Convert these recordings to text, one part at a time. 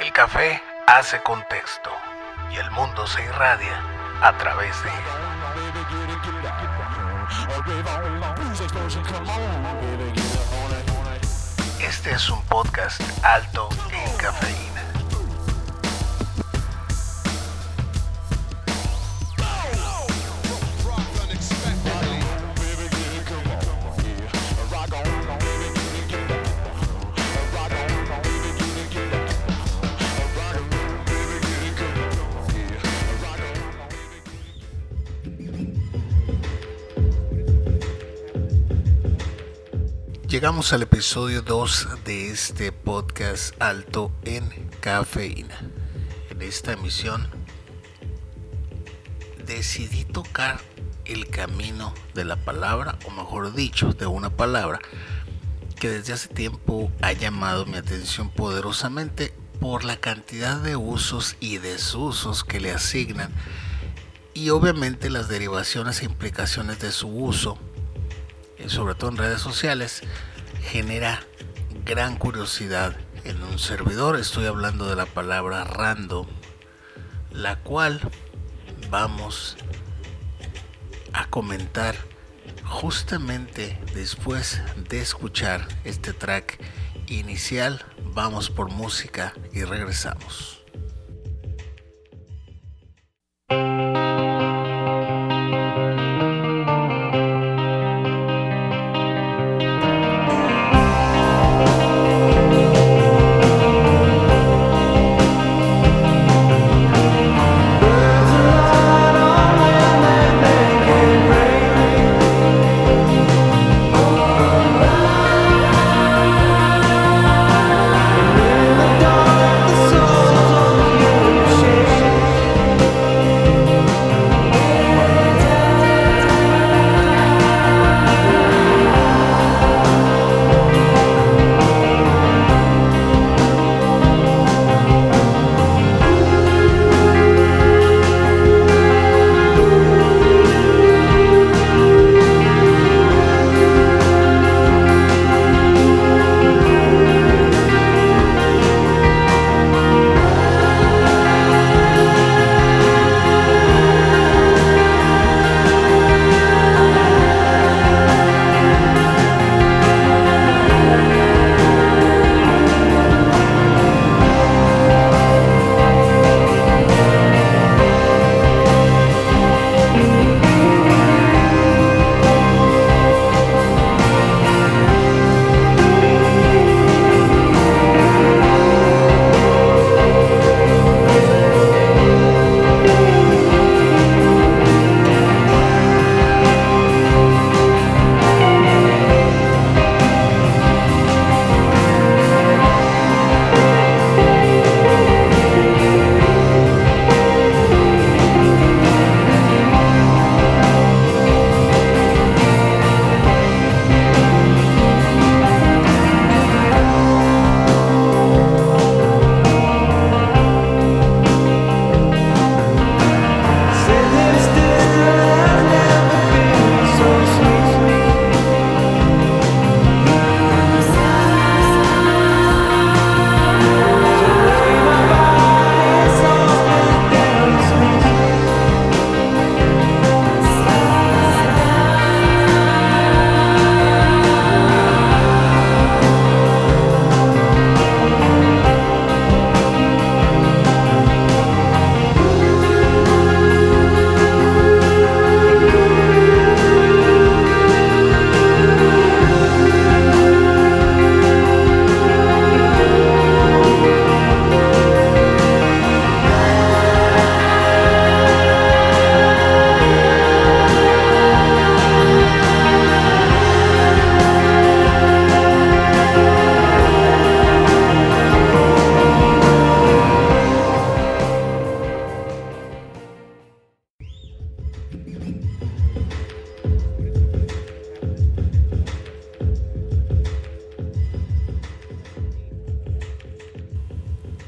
El café hace contexto y el mundo se irradia a través de él. Este es un podcast alto en cafeína. Llegamos al episodio 2 de este podcast alto en cafeína. En esta emisión decidí tocar el camino de la palabra, o mejor dicho, de una palabra que desde hace tiempo ha llamado mi atención poderosamente por la cantidad de usos y desusos que le asignan y obviamente las derivaciones e implicaciones de su uso sobre todo en redes sociales, genera gran curiosidad en un servidor. Estoy hablando de la palabra random, la cual vamos a comentar justamente después de escuchar este track inicial. Vamos por música y regresamos.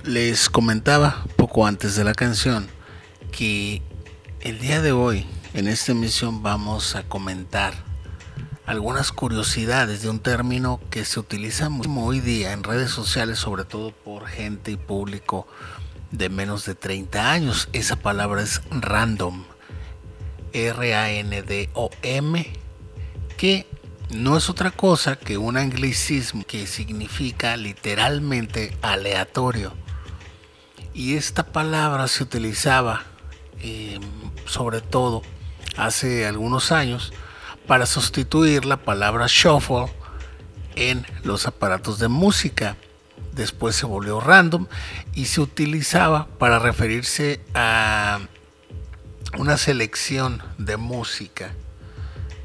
Les comentaba poco antes de la canción que el día de hoy en esta emisión vamos a comentar algunas curiosidades de un término que se utiliza mucho hoy día en redes sociales, sobre todo por gente y público de menos de 30 años. Esa palabra es random. R-A-N-D-O-M, que no es otra cosa que un anglicismo que significa literalmente aleatorio. Y esta palabra se utilizaba eh, sobre todo hace algunos años para sustituir la palabra shuffle en los aparatos de música. Después se volvió random y se utilizaba para referirse a una selección de música,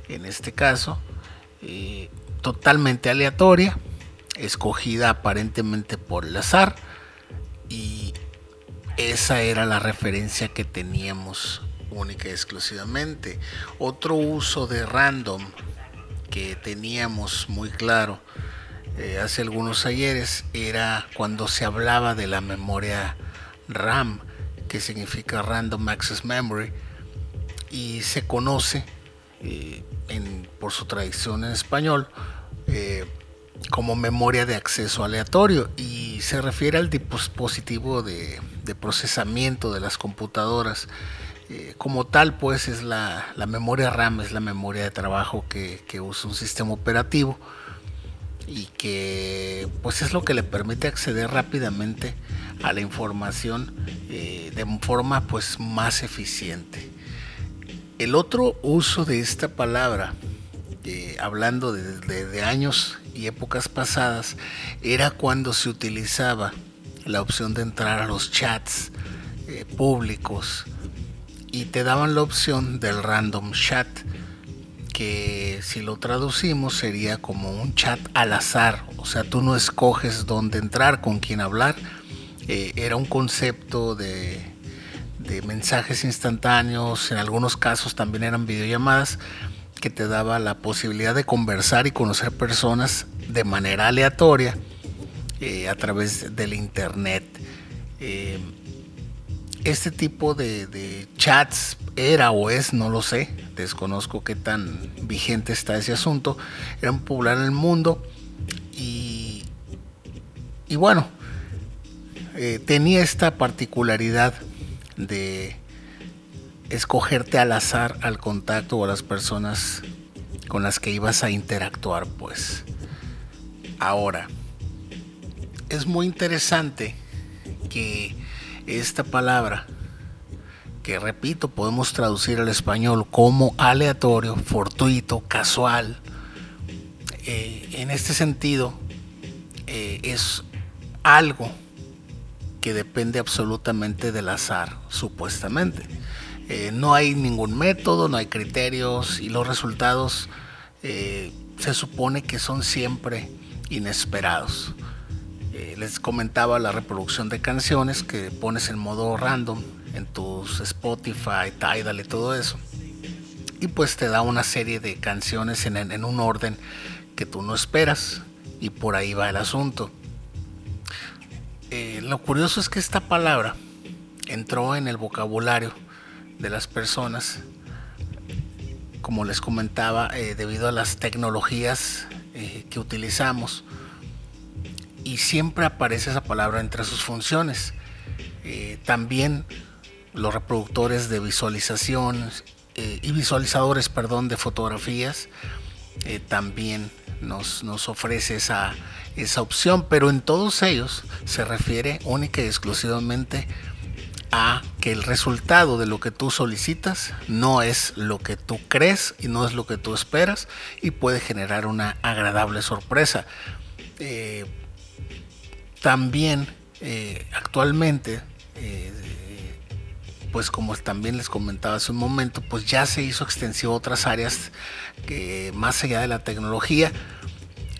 en este caso, eh, totalmente aleatoria, escogida aparentemente por el azar, y esa era la referencia que teníamos única y exclusivamente. Otro uso de random que teníamos muy claro eh, hace algunos ayeres era cuando se hablaba de la memoria RAM, que significa Random Access Memory, y se conoce eh, por su tradición en español eh, como memoria de acceso aleatorio y se refiere al dispositivo de, procesamiento de las computadoras. Eh, como tal, pues es la, memoria RAM, es la memoria de trabajo que, que, usa un sistema operativo y que pues es lo que le permite acceder rápidamente a la información de forma pues más eficiente. El otro uso de esta palabra, eh, hablando de, años y épocas pasadas, era cuando se utilizaba la opción de entrar a los chats eh, públicos y te daban la opción del random chat, que si lo traducimos sería como un chat al azar, o sea, tú no escoges dónde entrar, con quién hablar, eh, era un concepto de de mensajes instantáneos, en algunos casos también eran videollamadas, que te daba la posibilidad de conversar y conocer personas de manera aleatoria eh, a través del internet. Eh, este tipo de, chats era o es, no lo sé, desconozco qué tan vigente está ese asunto, eran popular en el mundo y, y bueno, eh, tenía esta particularidad de escogerte al azar al contacto o a las personas con las que ibas a interactuar, pues. Ahora, es muy interesante que esta palabra, que repito, podemos traducir al español como aleatorio, fortuito, casual, eh, en este sentido, eh, es algo depende absolutamente del azar, supuestamente. Eh, no hay ningún método, no hay criterios y los resultados eh, se supone que son siempre inesperados. Eh, les comentaba la reproducción de canciones que pones en modo random en tus Spotify, Tidal y todo eso. Y pues te da una serie de canciones en, un orden que tú no esperas y por ahí va el asunto. Lo curioso es que esta palabra entró en el vocabulario de las personas, como les comentaba, eh, debido a las tecnologías eh, que utilizamos. Y siempre aparece esa palabra entre sus funciones. también los reproductores de visualización y visualizadores, perdón, de fotografías, también nos, nos ofrece esa, esa opción, pero en todos ellos se refiere única y exclusivamente a que el resultado de lo que tú solicitas no es lo que tú crees y no es lo que tú esperas y puede generar una agradable sorpresa. Eh, también eh, actualmente, eh, pues como también les comentaba hace un momento, pues ya se hizo extensivo a otras áreas que más allá de la tecnología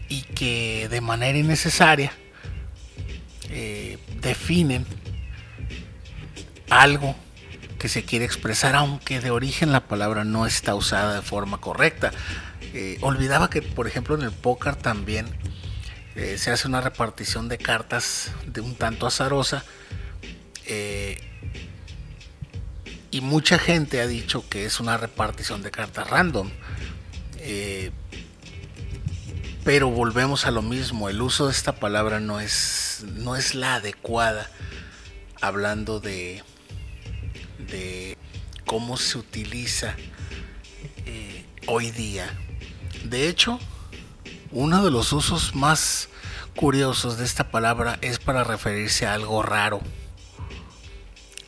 y que de manera innecesaria definen algo que se quiere expresar, aunque de origen la palabra no está usada de forma correcta. Eh, olvidaba que, por ejemplo, en el póker también eh, se hace una repartición de cartas de un tanto azarosa. y mucha gente ha dicho que es una repartición de cartas random Pero volvemos a lo mismo, el uso de esta palabra no es, no es la adecuada hablando de, de cómo se utiliza eh, hoy día. De hecho, uno de los usos más curiosos de esta palabra es para referirse a algo raro,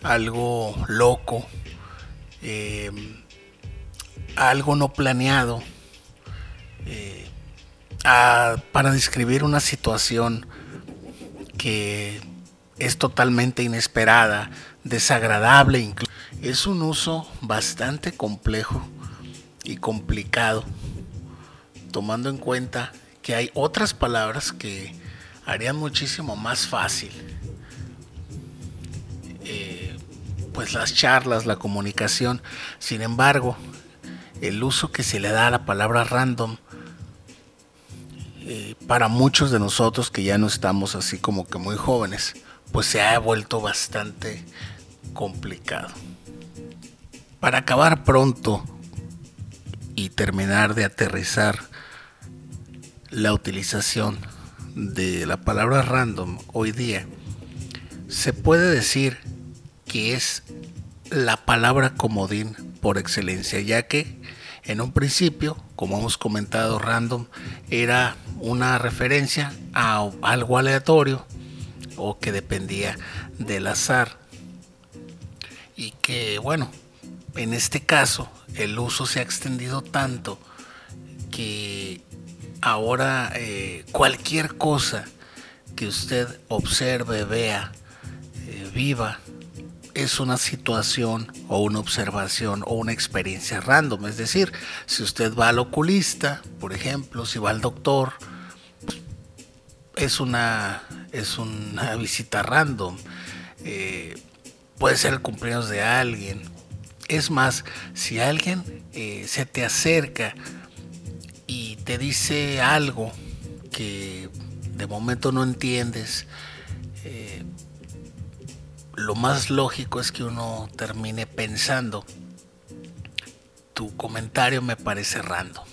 algo loco, eh, algo no planeado, eh, para describir una situación que es totalmente inesperada, desagradable incluso. Es un uso bastante complejo y complicado, tomando en cuenta que hay otras palabras que harían muchísimo más fácil eh, pues las charlas, la comunicación. Sin embargo, el uso que se le da a la palabra random eh, para muchos de nosotros que ya no estamos así como que muy jóvenes, pues se ha vuelto bastante complicado. Para acabar pronto y terminar de aterrizar la utilización de la palabra random hoy día, se puede decir que es la palabra comodín por excelencia, ya que en un principio, como hemos comentado, random era una referencia a algo aleatorio o que dependía del azar. Y que bueno, en este caso el uso se ha extendido tanto que ahora eh, cualquier cosa que usted observe, vea, eh, viva, es una situación o una observación o una experiencia random. Es decir, si usted va al oculista, por ejemplo, si va al doctor, es una, es una visita random. Eh, puede ser el cumpleaños de alguien. Es más, si alguien se te acerca y te dice algo que de momento no entiendes, eh, lo más lógico es que uno termine pensando, tu comentario me parece random.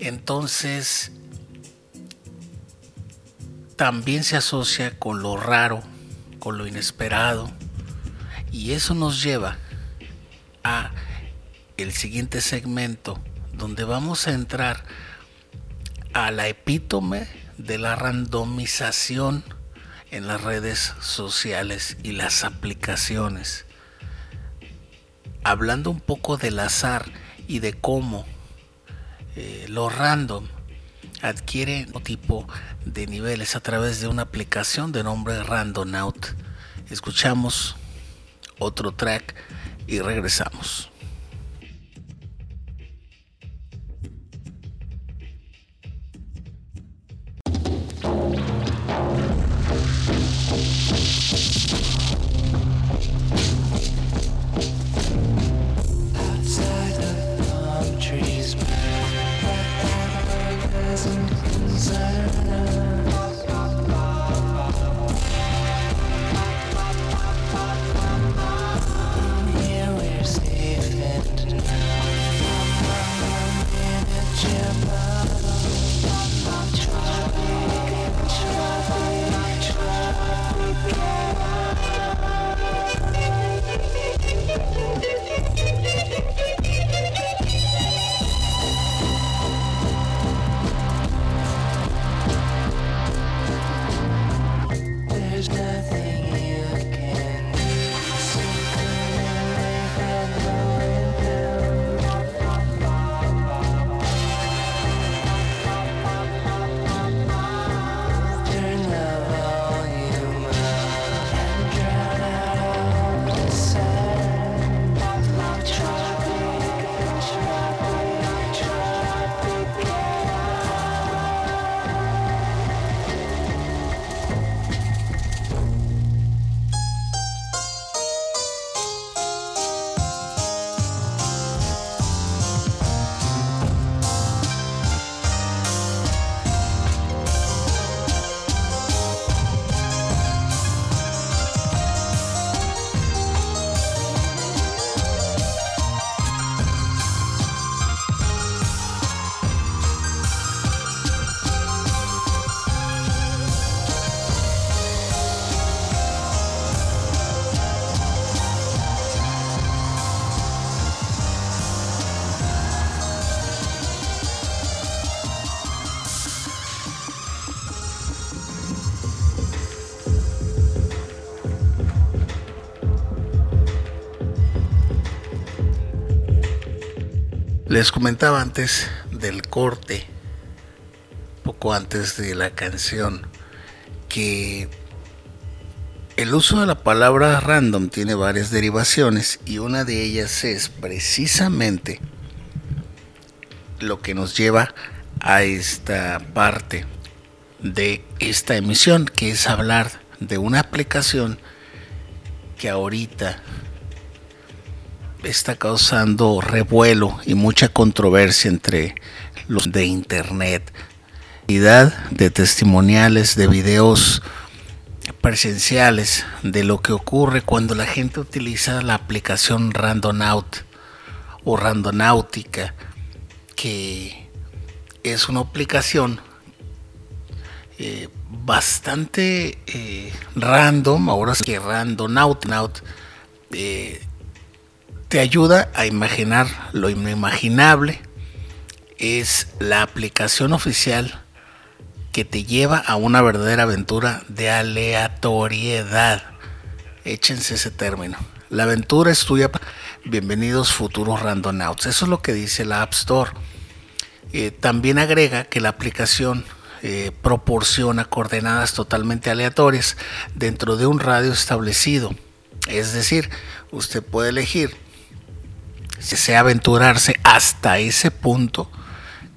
Entonces, también se asocia con lo raro, lo inesperado, y eso nos lleva a el siguiente segmento donde vamos a entrar a la epítome de la randomización en las redes sociales y las aplicaciones. Hablando un poco del azar y de cómo eh, lo random adquiere un tipo de niveles a través de una aplicación de nombre Randonaut. Escuchamos otro track y regresamos. Les comentaba antes del corte, poco antes de la canción, que el uso de la palabra random tiene varias derivaciones y una de ellas es precisamente lo que nos lleva a esta parte de esta emisión, que es hablar de una aplicación que ahorita está causando revuelo y mucha controversia entre los de internet. De testimoniales, de videos presenciales de lo que ocurre cuando la gente utiliza la aplicación Randonaut o Randonáutica, que es una aplicación eh, bastante eh, random, ahora sí que Randonaut eh, te ayuda a imaginar lo inimaginable. Es la aplicación oficial que te lleva a una verdadera aventura de aleatoriedad. Échense ese término. La aventura es tuya. Bienvenidos futuros randonauts. Eso es lo que dice la App Store. Eh, también agrega que la aplicación eh, proporciona coordenadas totalmente aleatorias dentro de un radio establecido. Es decir, usted puede elegir desea aventurarse hasta ese punto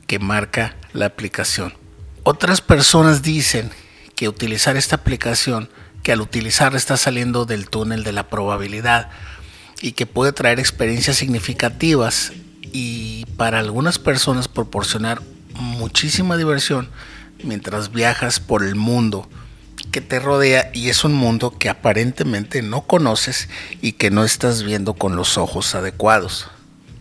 que marca la aplicación. Otras personas dicen que utilizar esta aplicación, que al utilizarla está saliendo del túnel de la probabilidad y que puede traer experiencias significativas y para algunas personas proporcionar muchísima diversión mientras viajas por el mundo que te rodea y es un mundo que aparentemente no conoces y que no estás viendo con los ojos adecuados.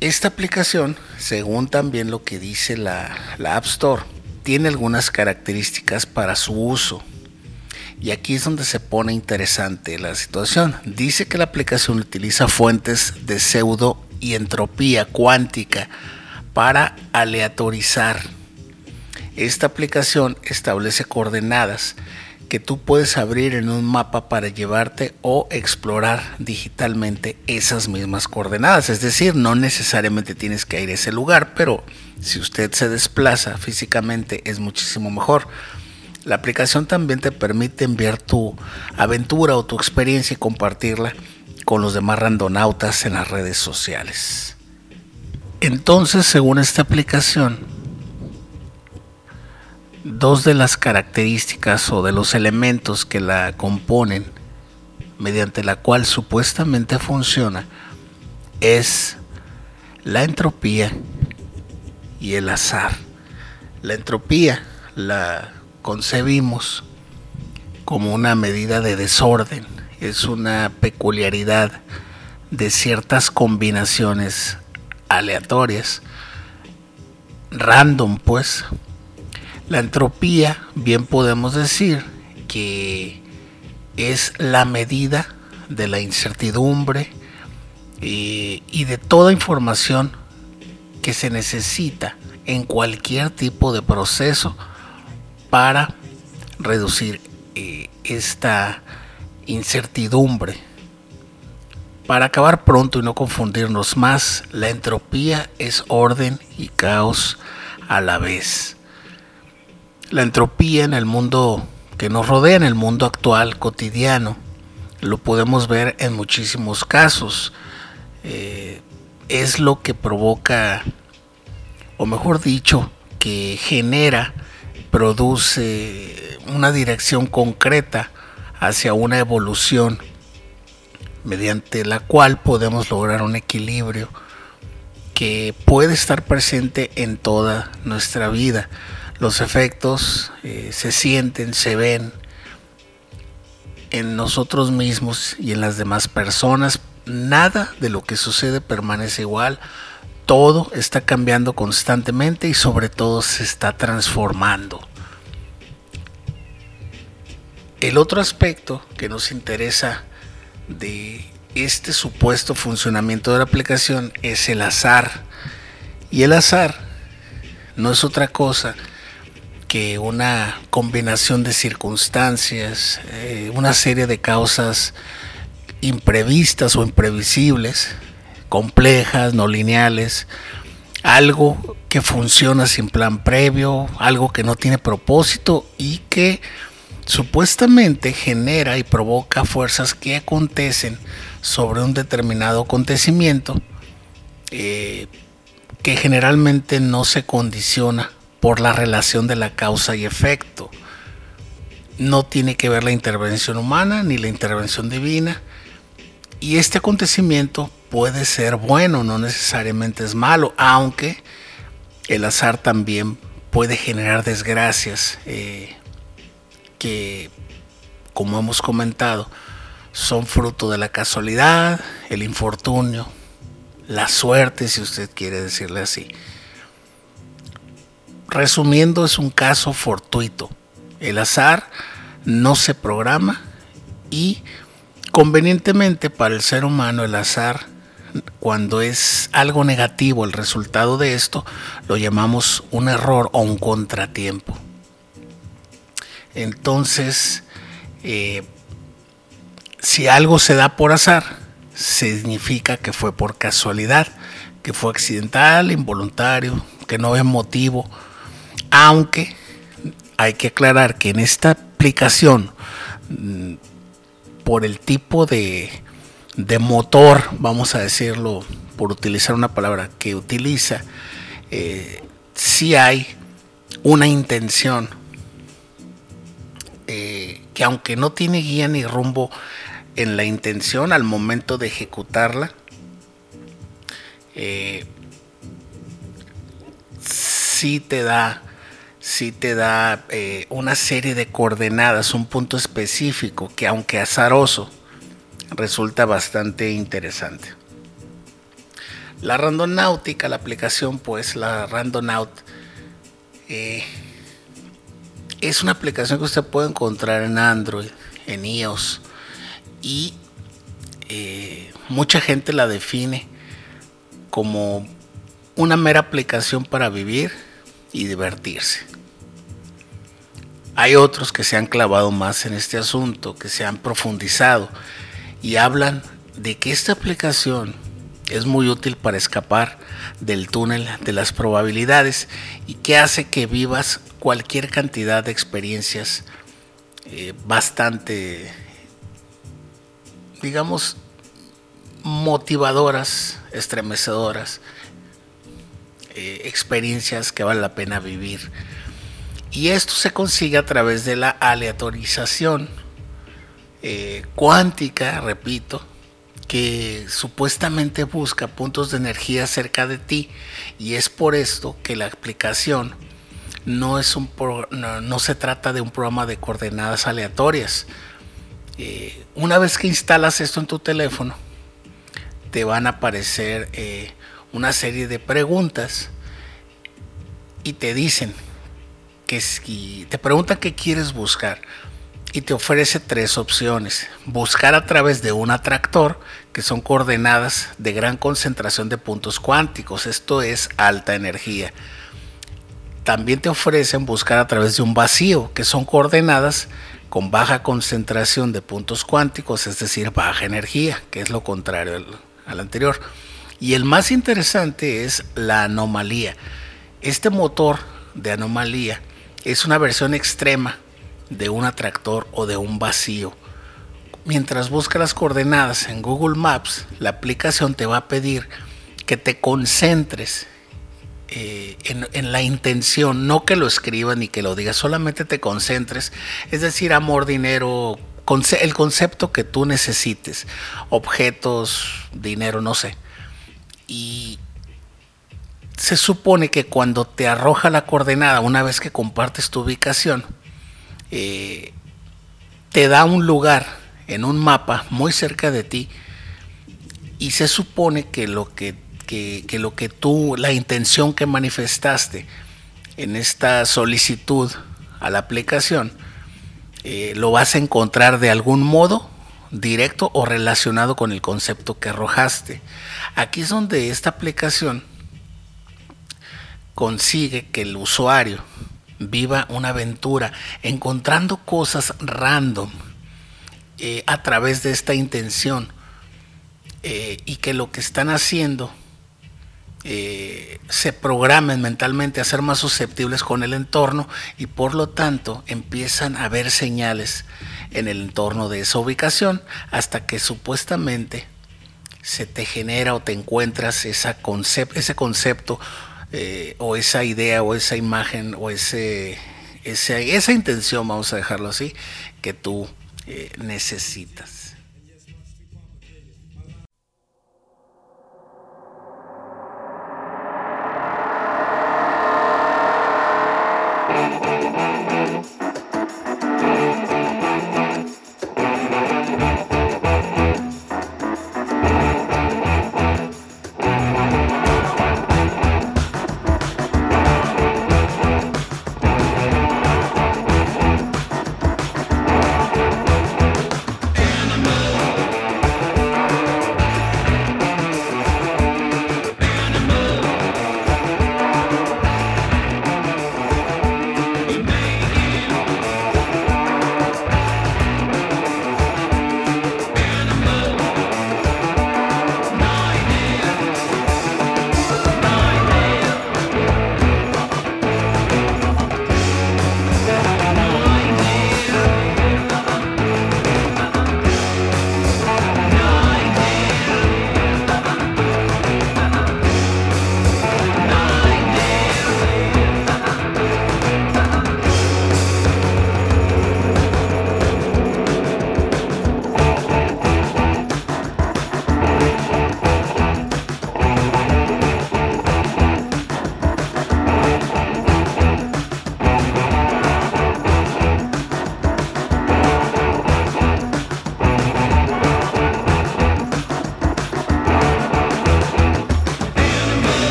Esta aplicación, según también lo que dice la, App Store, tiene algunas características para su uso. Y aquí es donde se pone interesante la situación. Dice que la aplicación utiliza fuentes de pseudo y entropía cuántica para aleatorizar. Esta aplicación establece coordenadas que tú puedes abrir en un mapa para llevarte o explorar digitalmente esas mismas coordenadas. Es decir, no necesariamente tienes que ir a ese lugar, pero si usted se desplaza físicamente es muchísimo mejor. La aplicación también te permite enviar tu aventura o tu experiencia y compartirla con los demás randonautas en las redes sociales. Entonces, según esta aplicación, dos de las características o de los elementos que la componen, mediante la cual supuestamente funciona, es la entropía y el azar. La entropía la concebimos como una medida de desorden, es una peculiaridad de ciertas combinaciones aleatorias, random pues, la entropía, bien podemos decir que es la medida de la incertidumbre eh, y, de toda información que se necesita en cualquier tipo de proceso para reducir eh, esta incertidumbre. Para acabar pronto y no confundirnos más, la entropía es orden y caos a la vez. La entropía en el mundo que nos rodea, en el mundo actual, cotidiano, lo podemos ver en muchísimos casos. Eh, es lo que provoca, o mejor dicho, que genera, produce una dirección concreta hacia una evolución mediante la cual podemos lograr un equilibrio que puede estar presente en toda nuestra vida los efectos eh, se sienten, se ven en nosotros mismos y en las demás personas. Nada de lo que sucede permanece igual. Todo está cambiando constantemente y sobre todo se está transformando. El otro aspecto que nos interesa de este supuesto funcionamiento de la aplicación es el azar. Y el azar no es otra cosa que una combinación de circunstancias, eh, una serie de causas imprevistas o imprevisibles, complejas, no lineales, algo que funciona sin plan previo, algo que no tiene propósito y que supuestamente genera y provoca fuerzas que acontecen sobre un determinado acontecimiento eh, que generalmente no se condiciona por la relación de la causa y efecto. No tiene que ver la intervención humana ni la intervención divina. Y este acontecimiento puede ser bueno, no necesariamente es malo, aunque el azar también puede generar desgracias eh, que, como hemos comentado, son fruto de la casualidad, el infortunio, la suerte, si usted quiere decirle así. Resumiendo, es un caso fortuito. El azar no se programa y convenientemente para el ser humano el azar, cuando es algo negativo el resultado de esto, lo llamamos un error o un contratiempo. Entonces, eh, si algo se da por azar, significa que fue por casualidad, que fue accidental, involuntario, que no es motivo, aunque hay que aclarar que en esta aplicación, mm, por el tipo de, motor, vamos a decirlo, por utilizar una palabra que utiliza, eh, si hay una intención eh, que aunque no tiene guía ni rumbo en la intención al momento de ejecutarla, eh, sí te da, sí te da eh, una serie de coordenadas, un punto específico que aunque azaroso, resulta bastante interesante. La randonáutica, la aplicación pues, la randonaut, eh, es una aplicación que usted puede encontrar en Android, en iOS, y eh, mucha gente la define como una mera aplicación para vivir y divertirse. Hay otros que se han clavado más en este asunto, que se han profundizado y hablan de que esta aplicación es muy útil para escapar del túnel de las probabilidades y que hace que vivas cualquier cantidad de experiencias eh, bastante digamos, motivadoras, estremecedoras, eh, experiencias que vale la pena vivir. Y esto se consigue a través de la aleatorización eh, cuántica, repito, que supuestamente busca puntos de energía cerca de ti. Y es por esto que la aplicación no es un no se trata de un programa de coordenadas aleatorias. Eh, una vez que instalas esto en tu teléfono, te van a aparecer eh, una serie de preguntas y te dicen que si te preguntan qué quieres buscar y te ofrece tres opciones. Buscar a través de un atractor, que son coordenadas de gran concentración de puntos cuánticos, esto es alta energía. También te ofrecen buscar a través de un vacío, que son coordenadas con baja concentración de puntos cuánticos, es decir, baja energía, que es lo contrario al, anterior. Y el más interesante es la anomalía. Este motor de anomalía es una versión extrema de un atractor o de un vacío. Mientras buscas las coordenadas en Google Maps, la aplicación te va a pedir que te concentres eh, en, la intención, no que lo escribas ni que lo digas, solamente te concentres, es decir, amor, dinero, el concepto que tú necesites, objetos, dinero, no sé. Y se supone que cuando te arroja la coordenada, una vez que compartes tu ubicación, eh, te da un lugar en un mapa muy cerca de ti y se supone que lo que que, lo que tú, la intención que manifestaste en esta solicitud a la aplicación, eh, lo vas a encontrar de algún modo directo o relacionado con el concepto que arrojaste. Aquí es donde esta aplicación consigue que el usuario viva una aventura encontrando cosas random eh, a través de esta intención eh, y que lo que están haciendo eh, se programen mentalmente a ser más susceptibles con el entorno y por lo tanto empiezan a ver señales en el entorno de esa ubicación hasta que supuestamente se te genera o te encuentras esa ese concepto eh, o esa idea o esa imagen o ese, esa intención, vamos a dejarlo así, que tú eh, necesitas.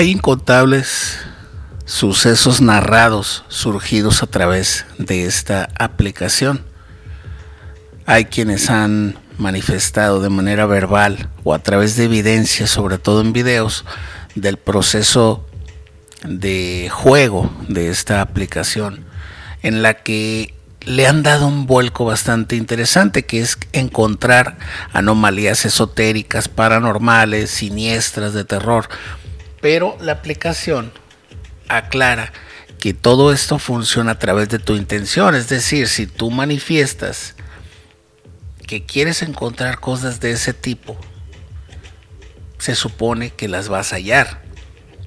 Hay incontables sucesos narrados surgidos a través de esta aplicación. Hay quienes han manifestado de manera verbal o a través de evidencia, sobre todo en videos, del proceso de juego de esta aplicación, en la que le han dado un vuelco bastante interesante, que es encontrar anomalías esotéricas, paranormales, siniestras, de terror, pero la aplicación aclara que todo esto funciona a través de tu intención. Es decir, si tú manifiestas que quieres encontrar cosas de ese tipo, se supone que las vas a hallar.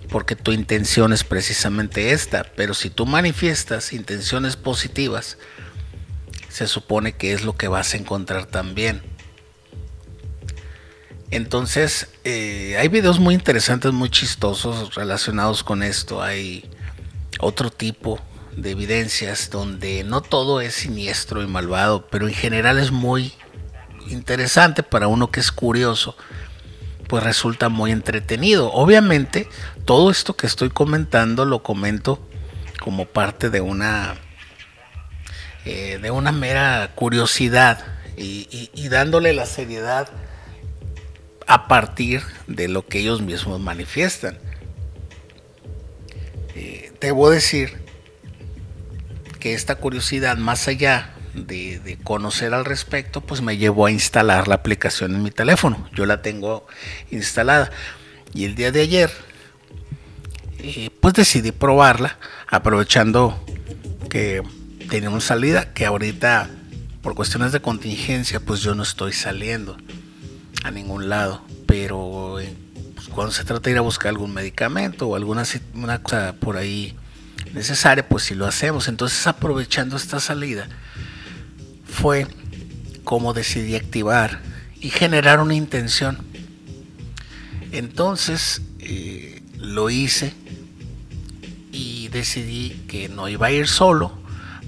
Porque tu intención es precisamente esta. Pero si tú manifiestas intenciones positivas, se supone que es lo que vas a encontrar también. Entonces, eh, hay videos muy interesantes, muy chistosos relacionados con esto. Hay otro tipo de evidencias donde no todo es siniestro y malvado, pero en general es muy interesante para uno que es curioso pues resulta muy entretenido. Obviamente, todo esto que estoy comentando lo comento como parte de una eh, de una mera curiosidad y, dándole la seriedad a partir de lo que ellos mismos manifiestan. Eh, debo decir que esta curiosidad, más allá de, conocer al respecto, pues me llevó a instalar la aplicación en mi teléfono. Yo la tengo instalada. Y el día de ayer, eh, pues decidí probarla, aprovechando que tenemos salida, que ahorita por cuestiones de contingencia, pues yo no estoy saliendo a ningún lado. Pero eh, pues, cuando se trata de ir a buscar algún medicamento o alguna una cosa por ahí necesaria, pues si lo hacemos. Entonces aprovechando esta salida, fue como decidí activar y generar una intención. Entonces eh, lo hice y decidí que no iba a ir solo,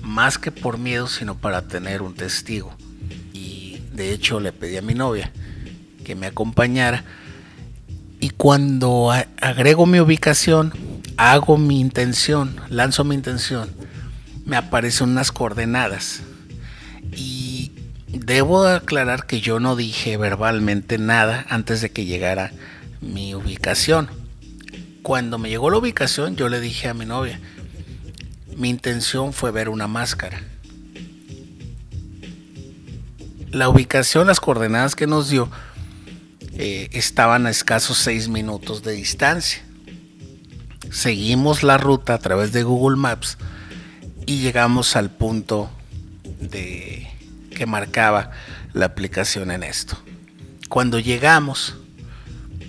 más que por miedo, sino para tener un testigo. Y de hecho le pedí a mi novia que me acompañara. Y cuando agrego mi ubicación, hago mi intención, lanzo mi intención, me aparecen unas coordenadas y debo aclarar que yo no dije verbalmente nada antes de que llegara mi ubicación. Cuando me llegó la ubicación, yo le dije a mi novia, mi intención fue ver una máscara. La ubicación, las coordenadas que nos dio, eh, estaban a escasos seis minutos de distancia. Seguimos la ruta a través de Google Maps y llegamos al punto de que marcaba la aplicación en esto. Cuando llegamos,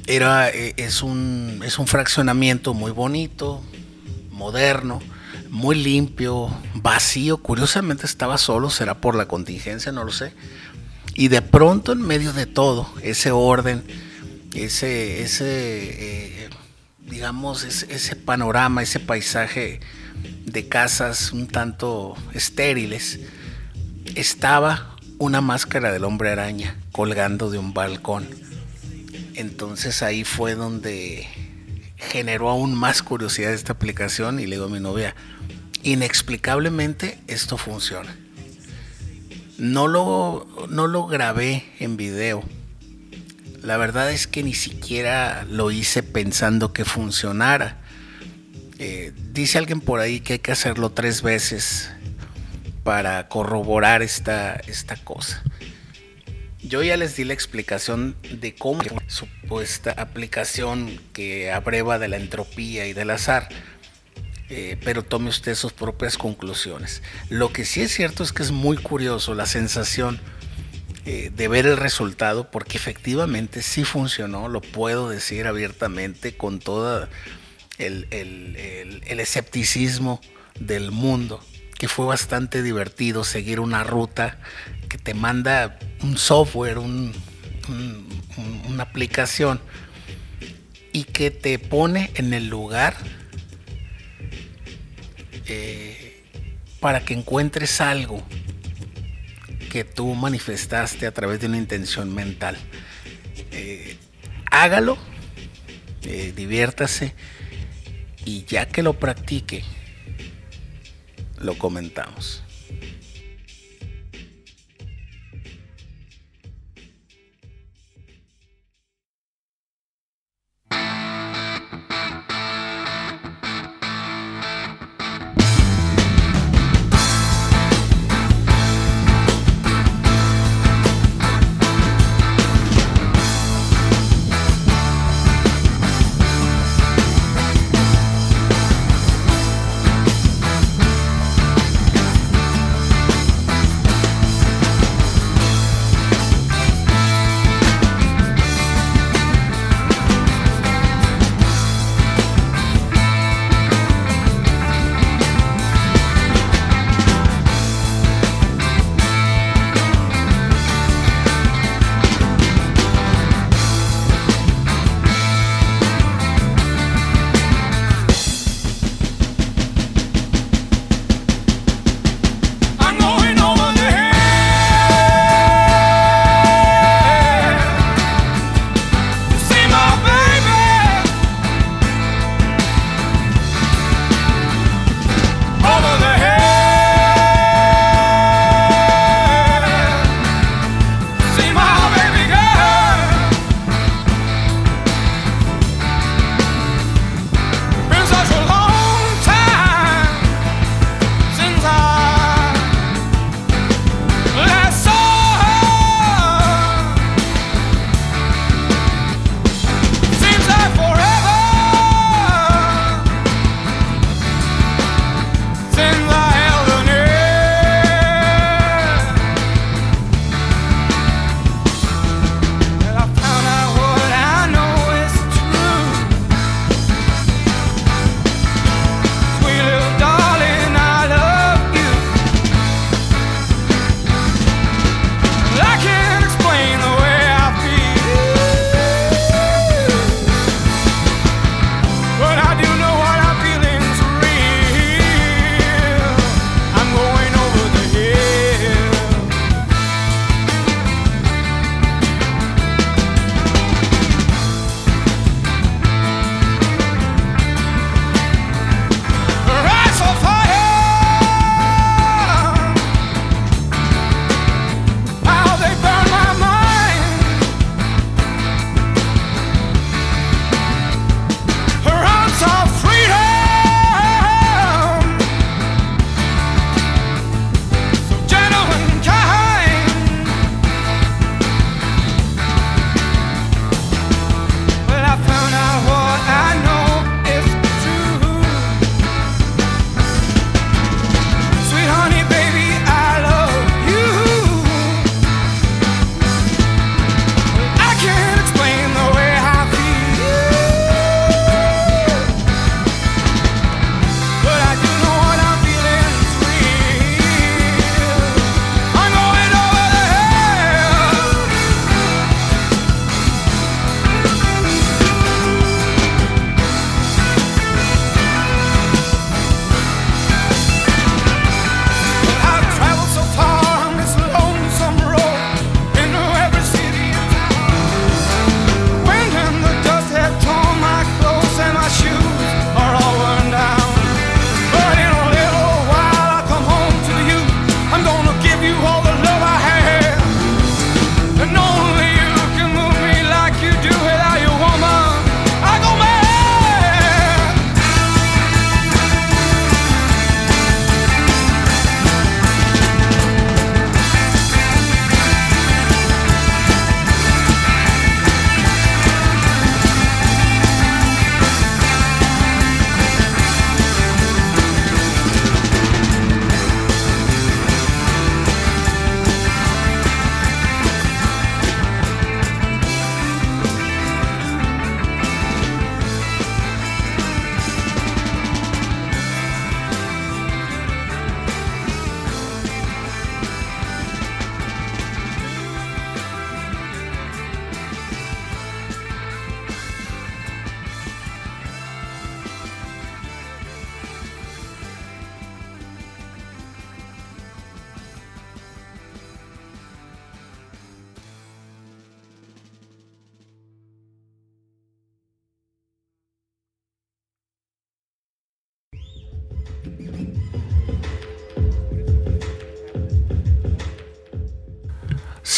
era, eh, es, un, es un fraccionamiento muy bonito, moderno, muy limpio, vacío. Curiosamente estaba solo, será por la contingencia, no lo sé. Y de pronto en medio de todo, ese orden, ese, ese eh, digamos, ese, ese, panorama, ese paisaje de casas un tanto estériles, estaba una máscara del hombre araña colgando de un balcón. Entonces ahí fue donde generó aún más curiosidad esta aplicación y le digo a mi novia, inexplicablemente esto funciona. No lo, no lo grabé en video. La verdad es que ni siquiera lo hice pensando que funcionara. Eh, dice alguien por ahí que hay que hacerlo tres veces para corroborar esta, esta cosa. Yo ya les di la explicación de cómo supuesta aplicación que abreva de la entropía y del azar, eh, pero tome usted sus propias conclusiones. Lo que sí es cierto es que es muy curioso la sensación eh, de ver el resultado, porque efectivamente sí funcionó, lo puedo decir abiertamente con todo el, el escepticismo del mundo que fue bastante divertido seguir una ruta que te manda un software, una aplicación y que te pone en el lugar eh, para que encuentres algo que tú manifestaste a través de una intención mental. Eh, hágalo, eh, diviértase y ya que lo practique, lo comentamos.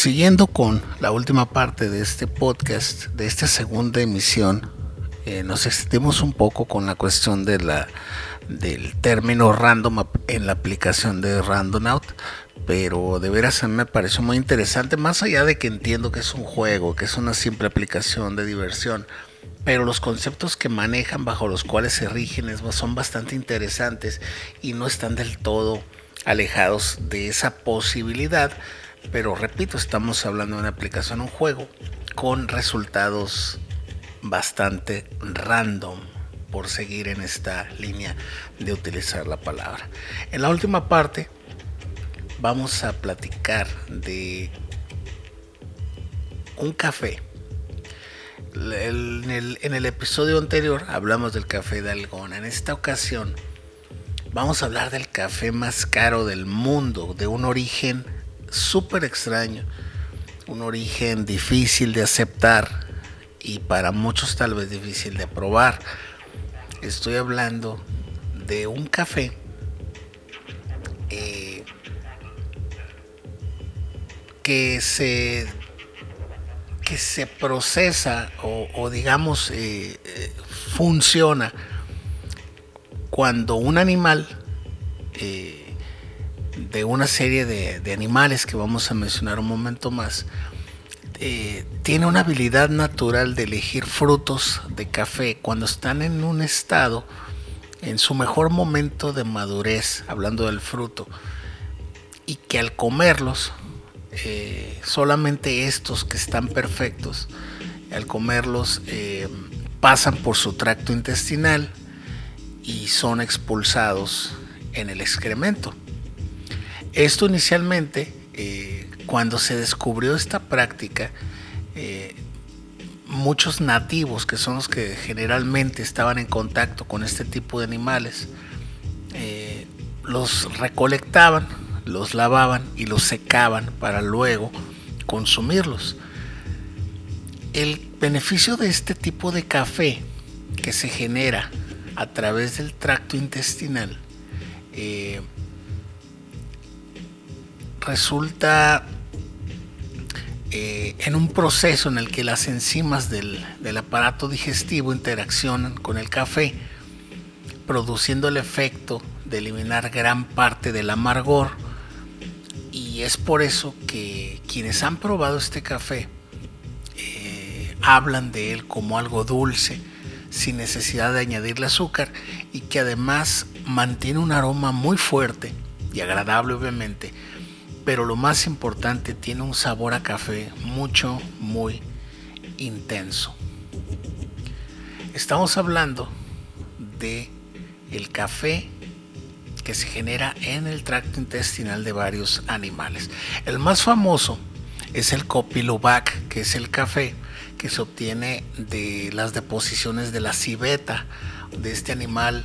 Siguiendo con la última parte de este podcast, de esta segunda emisión, eh, nos extendimos un poco con la cuestión del término random en la aplicación de Randomout, pero de veras a mí me pareció muy interesante, más allá de que entiendo que es un juego, que es una simple aplicación de diversión, pero los conceptos que manejan bajo los cuales se rigen son bastante interesantes y no están del todo alejados de esa posibilidad, pero repito, estamos hablando de una aplicación, un juego con resultados bastante random por seguir en esta línea de utilizar la palabra. En la última parte vamos a platicar de un café. En el, episodio anterior hablamos del café de Algona. En esta ocasión vamos a hablar del café más caro del mundo, de un origen súper extraño, un origen difícil de aceptar y para muchos tal vez difícil de probar. Estoy hablando de un café eh, que se que se procesa o, digamos eh, eh, funciona cuando un animal de una serie de, animales que vamos a mencionar un momento más eh, tiene una habilidad natural de elegir frutos de café cuando están en un estado, en su mejor momento de madurez, hablando del fruto, y que al comerlos, eh, solamente estos que están perfectos, al comerlos eh, pasan por su tracto intestinal y son expulsados en el excremento. Esto inicialmente cuando se descubrió esta práctica, eh, muchos nativos, que son los que generalmente estaban en contacto con este tipo de animales, eh, los recolectaban, los lavaban y los secaban para luego consumirlos. El beneficio de este tipo de café que se genera a través del tracto intestinal eh, resulta eh, en un proceso en el que las enzimas del, aparato digestivo interaccionan con el café, produciendo el efecto de eliminar gran parte del amargor. Y es por eso que quienes han probado este café eh, hablan de él como algo dulce, sin necesidad de añadirle azúcar y que además mantiene un aroma muy fuerte y agradable obviamente, pero lo más importante, tiene un sabor a café mucho, muy intenso. Estamos hablando de el café que se genera en el tracto intestinal de varios animales. El más famoso es el Copilubac, que es el café que se obtiene de las deposiciones de la civeta de este animal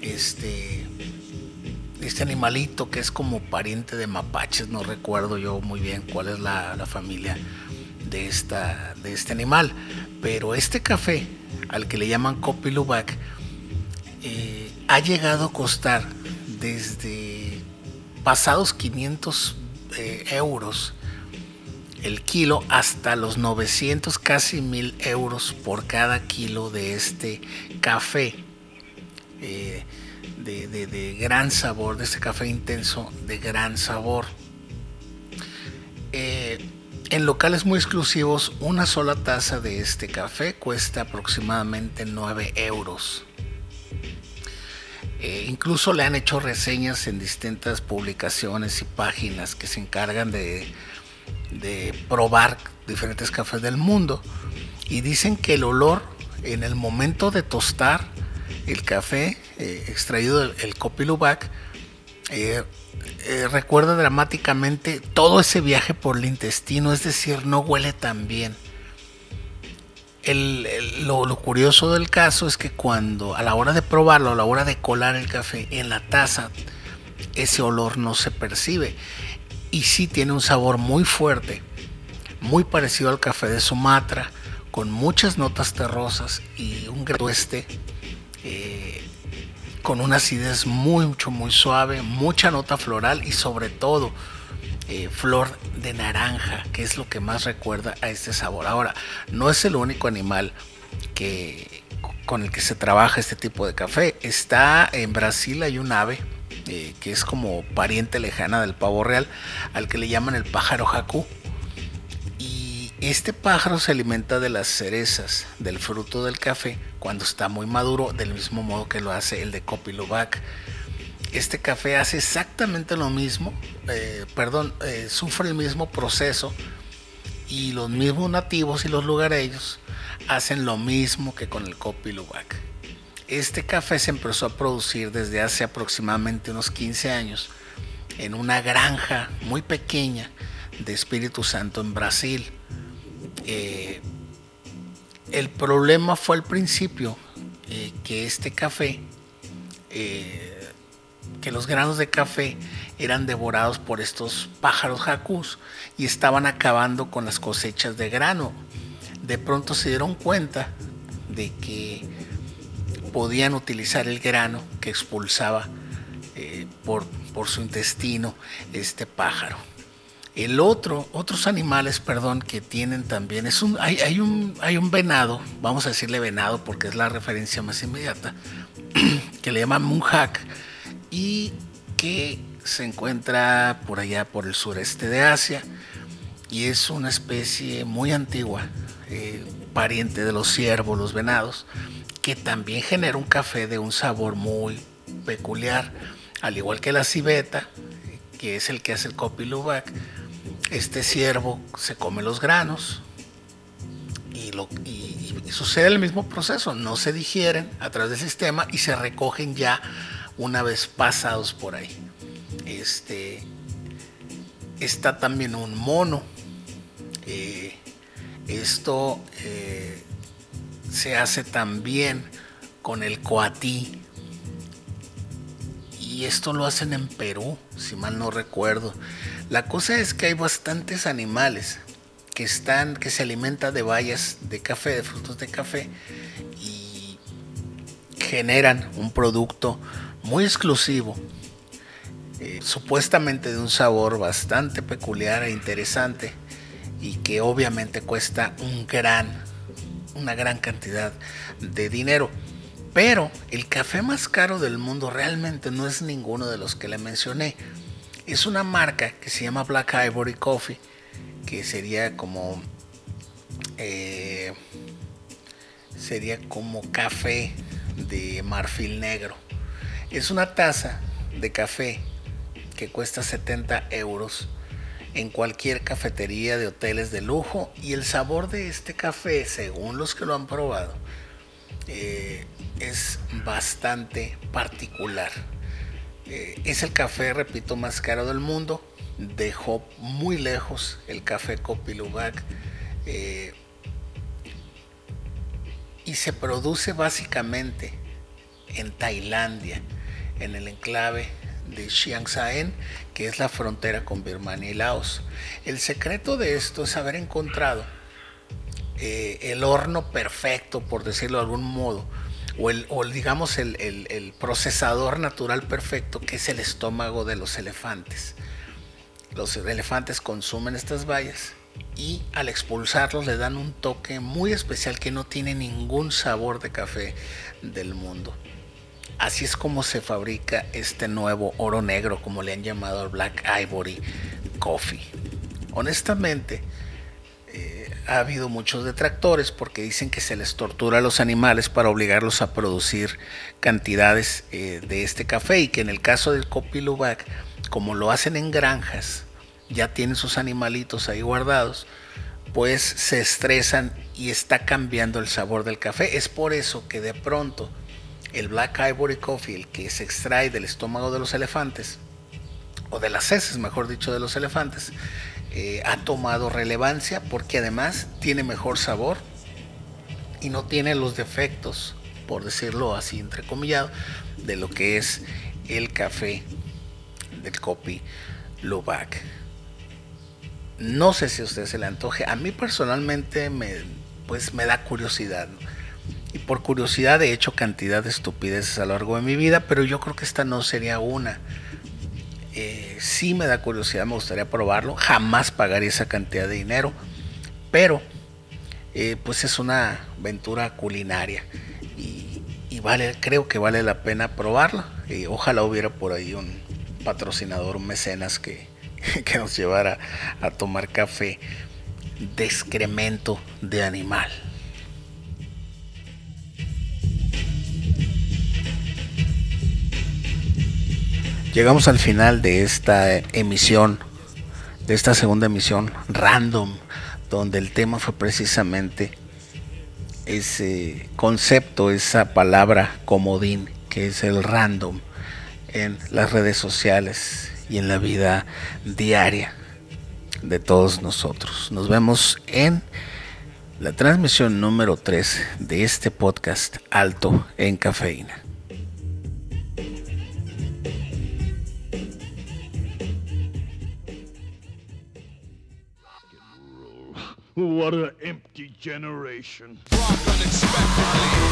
este este animalito que es como pariente de mapaches, no recuerdo yo muy bien cuál es la, familia de, esta, de este animal, pero este café, al que le llaman Copilubac, eh, ha llegado a costar desde pasados 500 eh, euros el kilo hasta los 900, casi 1000 euros por cada kilo de este café. Eh, de, gran sabor, de este café intenso de gran sabor. Eh, en locales muy exclusivos, una sola taza de este café cuesta aproximadamente 9 euros. Eh, incluso le han hecho reseñas en distintas publicaciones y páginas que se encargan de, de probar diferentes cafés del mundo. Y dicen que el olor en el momento de tostar el café eh, extraído del el Copilubac eh, eh, recuerda dramáticamente todo ese viaje por el intestino, es decir, no huele tan bien. lo, curioso del caso es que cuando a la hora de probarlo, a la hora de colar el café en la taza, ese olor no se percibe. Y sí tiene un sabor muy fuerte, muy parecido al café de Sumatra, con muchas notas terrosas y un grueste eh, con una acidez mucho, muy suave, mucha nota floral y sobre todo eh, flor de naranja, que es lo que más recuerda a este sabor. Ahora, no es el único animal que, con el que se trabaja este tipo de café. Está en Brasil hay un ave eh, que es como pariente lejana del pavo real, al que le llaman el pájaro jacú. Y este pájaro se alimenta de las cerezas, del fruto del café, cuando está muy maduro, del mismo modo que lo hace el de Copilubac. Este café hace exactamente lo mismo, eh, perdón, eh, sufre el mismo proceso y los mismos nativos y los lugareños hacen lo mismo que con el Copilubac. Este café se empezó a producir desde hace aproximadamente unos 15 años en una granja muy pequeña de Espíritu Santo en Brasil. Eh, el problema fue al principio eh, que este café, eh, que los granos de café eran devorados por estos pájaros jacús y estaban acabando con las cosechas de grano. De pronto se dieron cuenta de que podían utilizar el grano que expulsaba eh, por, por, su intestino este pájaro. El otro, otros animales, perdón, que tienen también, es un, hay, un, hay un venado, vamos a decirle venado porque es la referencia más inmediata, que le llaman munjak y que se encuentra por allá por el sureste de Asia y es una especie muy antigua, eh, pariente de los ciervos, los venados, que también genera un café de un sabor muy peculiar, al igual que la civeta, que es el que hace el copy lubac. Este ciervo se come los granos y, lo, sucede el mismo proceso, no se digieren a través del sistema y se recogen ya una vez pasados por ahí. Este, está también un mono. Eh, esto eh, se hace también con el coatí. Y esto lo hacen en Perú, si mal no recuerdo. La cosa es que hay bastantes animales que están, que se alimentan de bayas de café, de frutos de café, y generan un producto muy exclusivo, eh, supuestamente de un sabor bastante peculiar e interesante, y que obviamente cuesta un gran una gran cantidad de dinero. Pero el café más caro del mundo realmente no es ninguno de los que le mencioné. Es una marca que se llama Black Ivory Coffee, que sería como eh, sería como café de marfil negro. Es una taza de café que cuesta 70 euros en cualquier cafetería de hoteles de lujo y el sabor de este café, según los que lo han probado, eh, es bastante particular. Eh, es el café, repito, más caro del mundo. Dejó muy lejos el café Copilubac. Eh, y se produce básicamente en Tailandia, en el enclave de Chiang Saen, que es la frontera con Birmania y Laos. El secreto de esto es haber encontrado eh, el horno perfecto, por decirlo de algún modo, o, el, digamos el, procesador natural perfecto, que es el estómago de los elefantes. Los elefantes consumen estas bayas y al expulsarlos le dan un toque muy especial que no tiene ningún sabor de café del mundo. Así es como se fabrica este nuevo oro negro, como le han llamado al Black Ivory Coffee. Honestamente, ha habido muchos detractores porque dicen que se les tortura a los animales para obligarlos a producir cantidades eh, de este café y que en el caso del Coffee Lubac, como lo hacen en granjas, ya tienen sus animalitos ahí guardados, pues se estresan y está cambiando el sabor del café. Es por eso que de pronto el Black Ivory Coffee, el que se extrae del estómago de los elefantes, o de las heces, mejor dicho, de los elefantes, eh, ha tomado relevancia porque además tiene mejor sabor y no tiene los defectos, por decirlo así entrecomillado, de lo que es el café del Copi Lubac. No sé si a usted se le antoje. A mí personalmente me, pues me da curiosidad. Y por curiosidad he hecho cantidad de estupideces a lo largo de mi vida, pero yo creo que esta no sería una. Eh, sí me da curiosidad, me gustaría probarlo. Jamás pagaría esa cantidad de dinero, pero eh, pues es una aventura culinaria y, vale, creo que vale la pena probarla. Y ojalá hubiera por ahí un patrocinador, un mecenas que, que nos llevara a tomar café de excremento de animal. Llegamos al final de esta emisión, de esta segunda emisión random, donde el tema fue precisamente ese concepto, esa palabra comodín, que es el random en las redes sociales y en la vida diaria de todos nosotros. Nos vemos en la transmisión número 3 de este podcast Alto en Cafeína. What an empty generation. Unexpectedly.